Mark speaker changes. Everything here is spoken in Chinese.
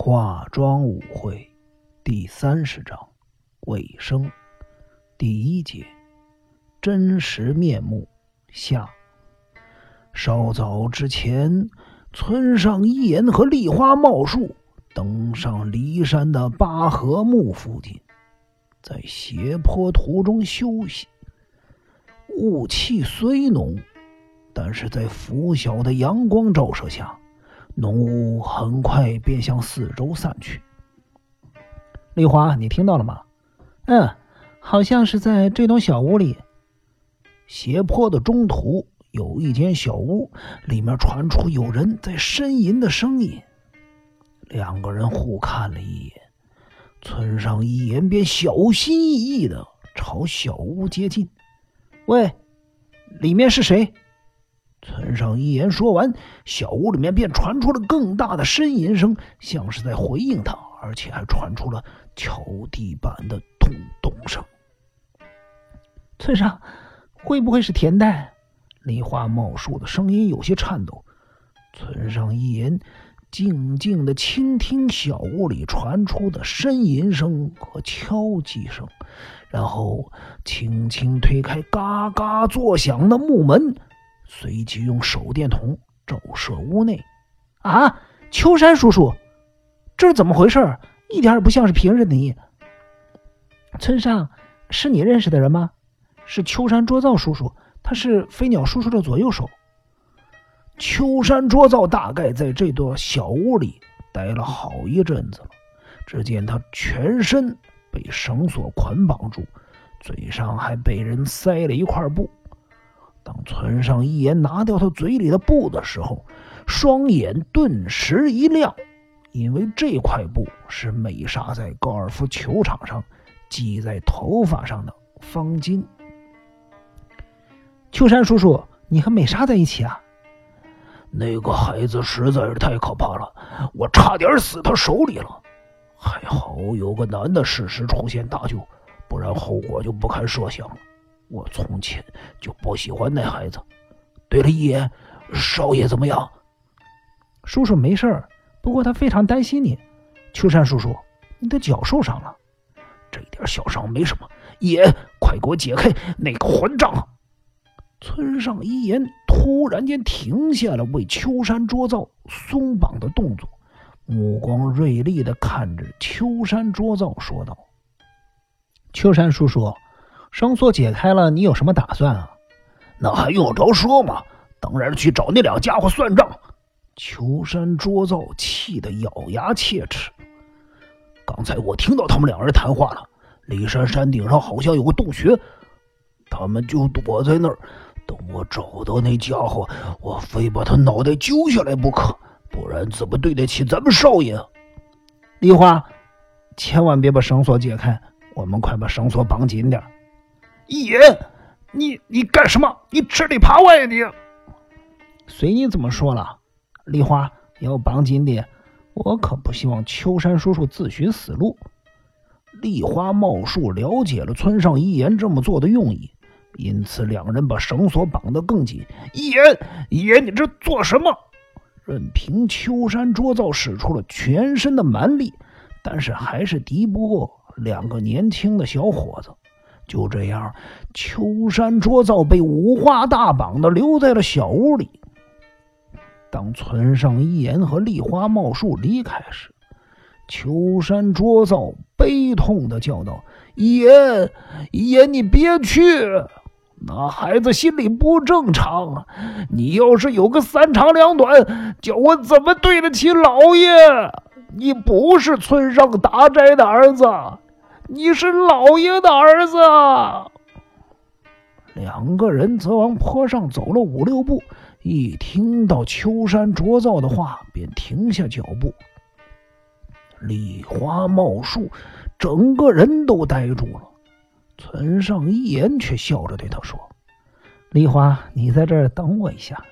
Speaker 1: 化妆舞会第三十章尾声第一节真实面目下。稍早之前，村上一言和梨花茂树登上骊山的八合木附近，在斜坡途中休息。雾气虽浓，但是在拂晓的阳光照射下。浓雾很快便向四周散去。
Speaker 2: 丽华，你听到了吗？
Speaker 3: 嗯，好像是在这栋小屋里。
Speaker 1: 斜坡的中途有一间小屋，里面传出有人在呻吟的声音。两个人互看了一眼，村上一言便小心翼翼的朝小屋接近。
Speaker 2: 喂，里面是谁？
Speaker 1: 村上一言说完，小屋里面便传出了更大的呻吟声，像是在回应他，而且还传出了敲地板的咚咚声。
Speaker 3: 村上，会不会是田代？
Speaker 1: 梨花茂树的声音有些颤抖。村上一言静静的倾听小屋里传出的呻吟声和敲击声，然后轻轻推开嘎嘎作响的木门。随即用手电筒照射屋内，
Speaker 3: 啊，秋山叔叔，这是怎么回事？一点也不像是平日的你。村上，是你认识的人吗？是秋山卓造叔叔，他是飞鸟叔叔的左右手。
Speaker 1: 秋山卓造大概在这座小屋里待了好一阵子了。只见他全身被绳索捆绑住，嘴上还被人塞了一块布。当村上一言拿掉他嘴里的布的时候，双眼顿时一亮，因为这块布是美莎在高尔夫球场上系在头发上的方巾。
Speaker 3: 秋山叔叔，你和美莎在一起啊？
Speaker 1: 那个孩子实在是太可怕了，我差点死他手里了。还好有个男的适时出现搭救，不然后果就不堪设想了。我从前就不喜欢那孩子。对了，一言，少爷怎么样？
Speaker 3: 叔叔没事儿，不过他非常担心你。秋山叔叔，你的脚受伤了。
Speaker 1: 这点小伤没什么。一言，快给我解开那个混账！村上一言突然间停下了为秋山捉造松绑的动作，目光锐利的看着秋山捉造，说道：“
Speaker 2: 秋山叔叔。”绳索解开了，你有什么打算啊？
Speaker 1: 那还用着说吗？当然去找那两家伙算账。秋山卓造气得咬牙切齿。刚才我听到他们两人谈话了。骊山山顶上好像有个洞穴，他们就躲在那儿。等我找到那家伙，我非把他脑袋揪下来不可，不然怎么对得起咱们少爷？
Speaker 2: 梨花，千万别把绳索解开，我们快把绳索绑紧点。
Speaker 1: 一言，你你干什么？你吃里扒外呀！你
Speaker 2: 随你怎么说了。梨花要绑紧点，我可不希望秋山叔叔自寻死路。
Speaker 1: 梨花茂树了解了村上一言这么做的用意，因此两人把绳索绑得更紧。一言，一言，你这做什么？任凭秋山卓造使出了全身的蛮力，但是还是敌不过两个年轻的小伙子。就这样，秋山卓造被五花大绑的留在了小屋里。当村上一言和梨花茂树离开时，秋山卓造悲痛的叫道：“一言，一言，你别去！那孩子心里不正常。你要是有个三长两短，叫我怎么对得起老爷？你不是村上达斋的儿子。”你是老爷的儿子。两个人则往坡上走了五六步，一听到秋山卓造的话，便停下脚步。梨花茂树整个人都呆住了。村上一言却笑着对他说：“
Speaker 2: 梨花，你在这儿等我一下。”